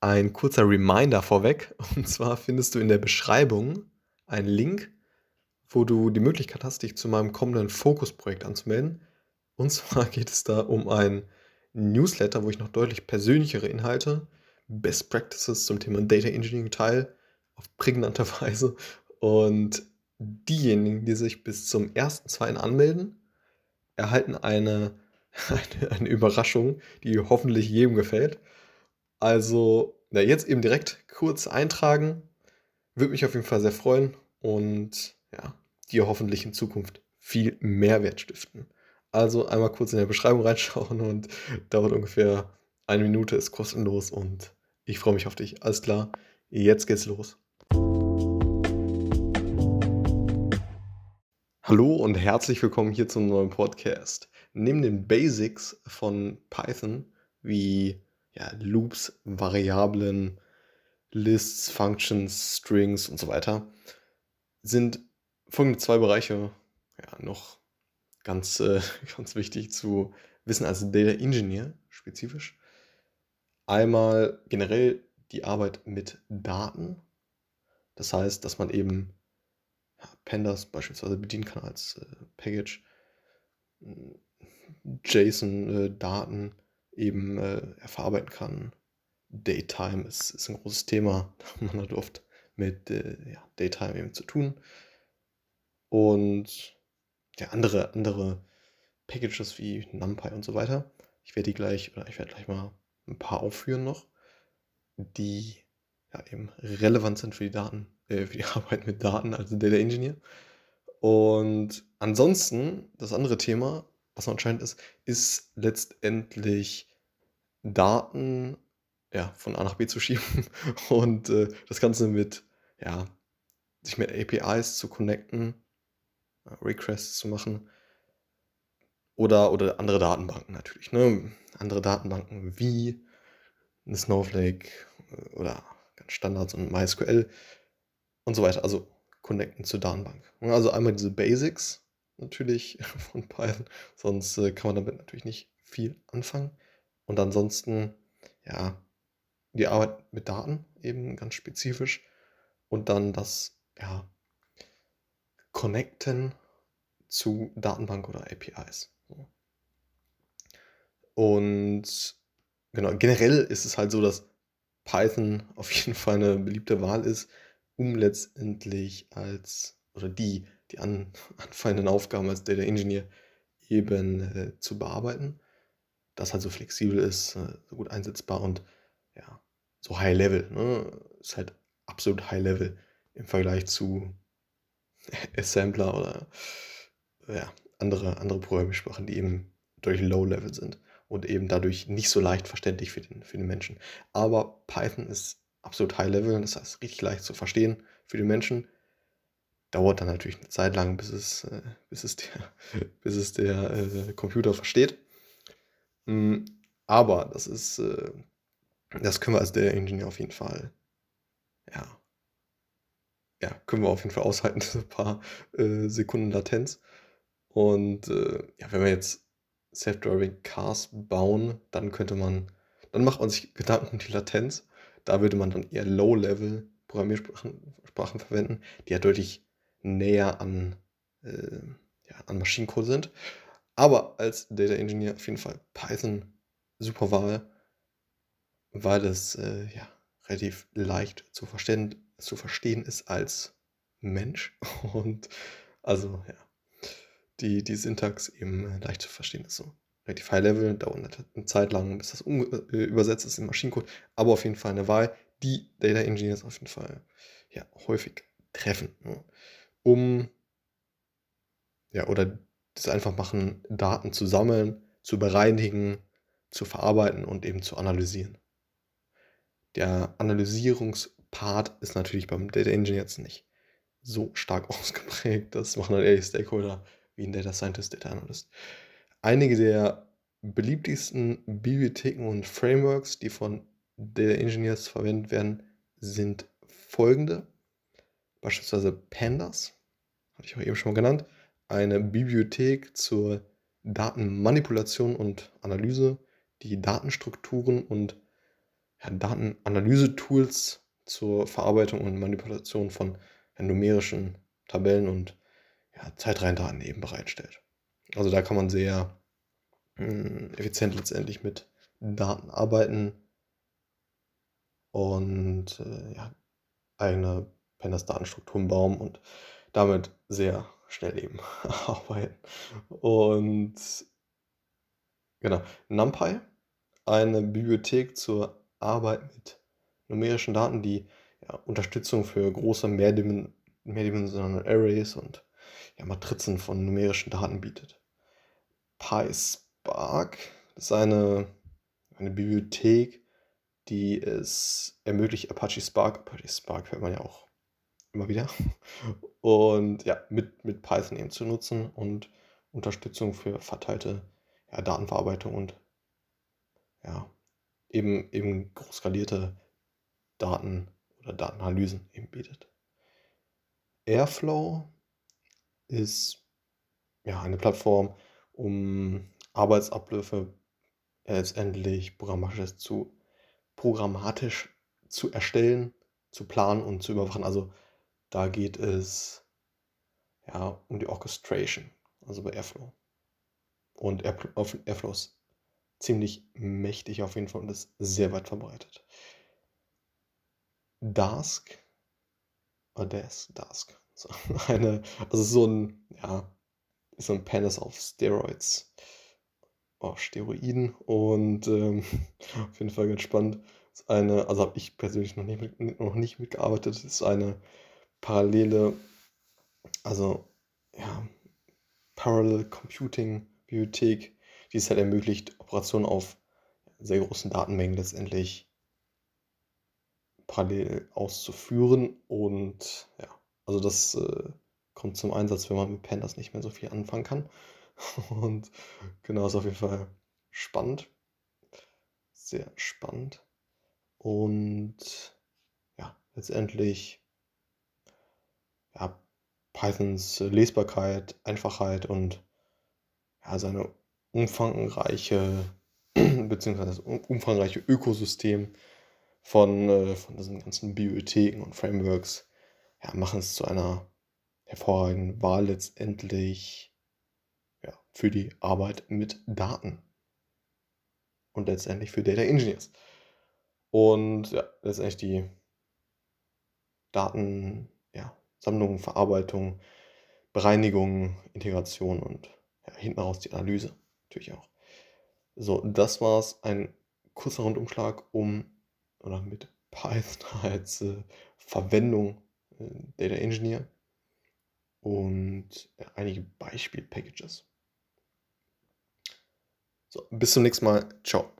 Ein kurzer Reminder vorweg. Und zwar findest du in der Beschreibung einen Link, wo du die Möglichkeit hast, dich zu meinem kommenden Fokusprojekt anzumelden. Und zwar geht es da um ein Newsletter, wo ich noch deutlich persönlichere Inhalte, Best Practices zum Thema Data Engineering teile, auf prägnante Weise. Und diejenigen, die sich bis zum 1.2. anmelden, erhalten eine, eine, eine Überraschung, die hoffentlich jedem gefällt. Also, na, jetzt eben direkt kurz eintragen. Würde mich auf jeden Fall sehr freuen und ja, dir hoffentlich in Zukunft viel Mehrwert stiften. Also einmal kurz in der Beschreibung reinschauen und dauert ungefähr eine Minute, ist kostenlos und ich freue mich auf dich. Alles klar, jetzt geht's los. Hallo und herzlich willkommen hier zum neuen Podcast. Neben den Basics von Python wie ja, Loops, Variablen, Lists, Functions, Strings und so weiter, sind folgende zwei Bereiche ja, noch ganz, äh, ganz wichtig zu wissen als Data Engineer spezifisch. Einmal generell die Arbeit mit Daten. Das heißt, dass man eben ja, Pandas beispielsweise bedienen kann als äh, Package. JSON-Daten äh, eben äh, verarbeiten kann. Daytime ist, ist ein großes Thema. Man hat oft mit äh, ja, Daytime eben zu tun. Und ja, andere, andere Packages wie NumPy und so weiter. Ich werde die gleich, oder ich werde gleich mal ein paar aufführen noch, die ja eben relevant sind für die Daten, äh, für die Arbeit mit Daten als Data Engineer. Und ansonsten, das andere Thema, was noch entscheidend ist, ist letztendlich Daten ja, von A nach B zu schieben und äh, das Ganze mit, ja, sich mit APIs zu connecten, Requests zu machen oder, oder andere Datenbanken natürlich. Ne? Andere Datenbanken wie eine Snowflake äh, oder ganz Standards und MySQL und so weiter. Also connecten zur Datenbank. Also einmal diese Basics natürlich von Python, sonst äh, kann man damit natürlich nicht viel anfangen. Und ansonsten, ja, die Arbeit mit Daten eben ganz spezifisch und dann das, ja, Connecten zu Datenbank oder APIs. Und genau, generell ist es halt so, dass Python auf jeden Fall eine beliebte Wahl ist, um letztendlich als oder die, die an, anfallenden Aufgaben als Data Engineer eben äh, zu bearbeiten das halt so flexibel ist, äh, so gut einsetzbar und ja, so High Level. Ne? Ist halt absolut High Level im Vergleich zu Assembler oder ja, andere, andere Programmiersprachen, die eben durch Low Level sind und eben dadurch nicht so leicht verständlich für den, für den Menschen. Aber Python ist absolut High Level, das heißt richtig leicht zu verstehen für den Menschen. Dauert dann natürlich eine Zeit lang, bis es, äh, bis es der, bis es der äh, Computer versteht. Mm, aber das ist, äh, das können wir als Data Engineer auf jeden Fall, ja, ja, können wir auf jeden Fall aushalten, ein paar äh, Sekunden Latenz. Und äh, ja, wenn wir jetzt Self-Driving Cars bauen, dann könnte man, dann macht man sich Gedanken um die Latenz. Da würde man dann eher Low-Level Programmiersprachen Sprachen verwenden, die ja deutlich näher an, äh, ja, an Maschinencode sind. Aber als Data Engineer auf jeden Fall Python super Wahl, weil es äh, ja, relativ leicht zu verstehen, zu verstehen ist als Mensch. Und also ja, die, die Syntax eben leicht zu verstehen ist so. Relativ High Level, dauert eine Zeit lang, bis das äh, übersetzt ist in Maschinencode, aber auf jeden Fall eine Wahl, die Data Engineers auf jeden Fall ja, häufig treffen, ne? um ja, oder das einfach machen, Daten zu sammeln, zu bereinigen, zu verarbeiten und eben zu analysieren. Der Analysierungspart ist natürlich beim Data Engineer jetzt nicht so stark ausgeprägt. Das machen dann eher Stakeholder wie ein Data Scientist, Data Analyst. Einige der beliebtesten Bibliotheken und Frameworks, die von Data Engineers verwendet werden, sind folgende. Beispielsweise Pandas, hatte ich auch eben schon mal genannt eine Bibliothek zur Datenmanipulation und Analyse, die Datenstrukturen und ja, Datenanalyse-Tools zur Verarbeitung und Manipulation von ja, numerischen Tabellen und ja, Zeitreihendaten eben bereitstellt. Also da kann man sehr mh, hm, effizient letztendlich mit Daten arbeiten und äh, ja, eigene Pandas-Datenstrukturen bauen und damit sehr schnell eben arbeiten. Und genau, NumPy, eine Bibliothek zur Arbeit mit numerischen Daten, die ja, Unterstützung für große mehrdim mehrdimensionale Arrays und ja, Matrizen von numerischen Daten bietet. PySpark ist eine, eine Bibliothek, die es ermöglicht, Apache Spark, Apache Spark hört man ja auch immer wieder, und ja, mit, mit Python eben zu nutzen und Unterstützung für verteilte ja, Datenverarbeitung und ja, eben, eben groß skalierte Daten oder Datenanalysen eben bietet. Airflow ist ja eine Plattform, um Arbeitsabläufe letztendlich programmatisch zu, programmatisch zu erstellen, zu planen und zu überwachen. Also da geht es ja um die Orchestration, also bei Airflow. Und Airflow ist ziemlich mächtig auf jeden Fall und ist sehr weit verbreitet. Dask, oder Dask, Dask, so eine, also so ein, ja, so ein Penis auf Steroids, auf Steroiden und ähm, auf jeden Fall ganz spannend. Ist eine, also habe ich persönlich noch nicht, mit, noch nicht mitgearbeitet, ist eine parallele, also ja, Parallel Computing Bibliothek, die es halt ermöglicht, Operationen auf sehr großen Datenmengen letztendlich parallel auszuführen. Und ja, also das äh, kommt zum Einsatz, wenn man mit Pandas nicht mehr so viel anfangen kann. Und genau, ist auf jeden Fall spannend. Sehr spannend. Und ja, letztendlich ja, Pythons Lesbarkeit, Einfachheit und ja, seine umfangreiche beziehungsweise das umfangreiche Ökosystem von, äh, von diesen ganzen Bibliotheken und Frameworks ja, machen es zu einer hervorragenden Wahl letztendlich ja, für die Arbeit mit Daten und letztendlich für Data Engineers. Und ja, letztendlich die Daten, ja, Sammlung, Verarbeitung, Bereinigung, Integration und ja, hinten raus die Analyse natürlich auch. So, das war es. Ein kurzer Rundumschlag um oder mit Python als äh, Verwendung äh, Data Engineer und äh, einige Beispiel-Packages. So, bis zum nächsten Mal. Ciao.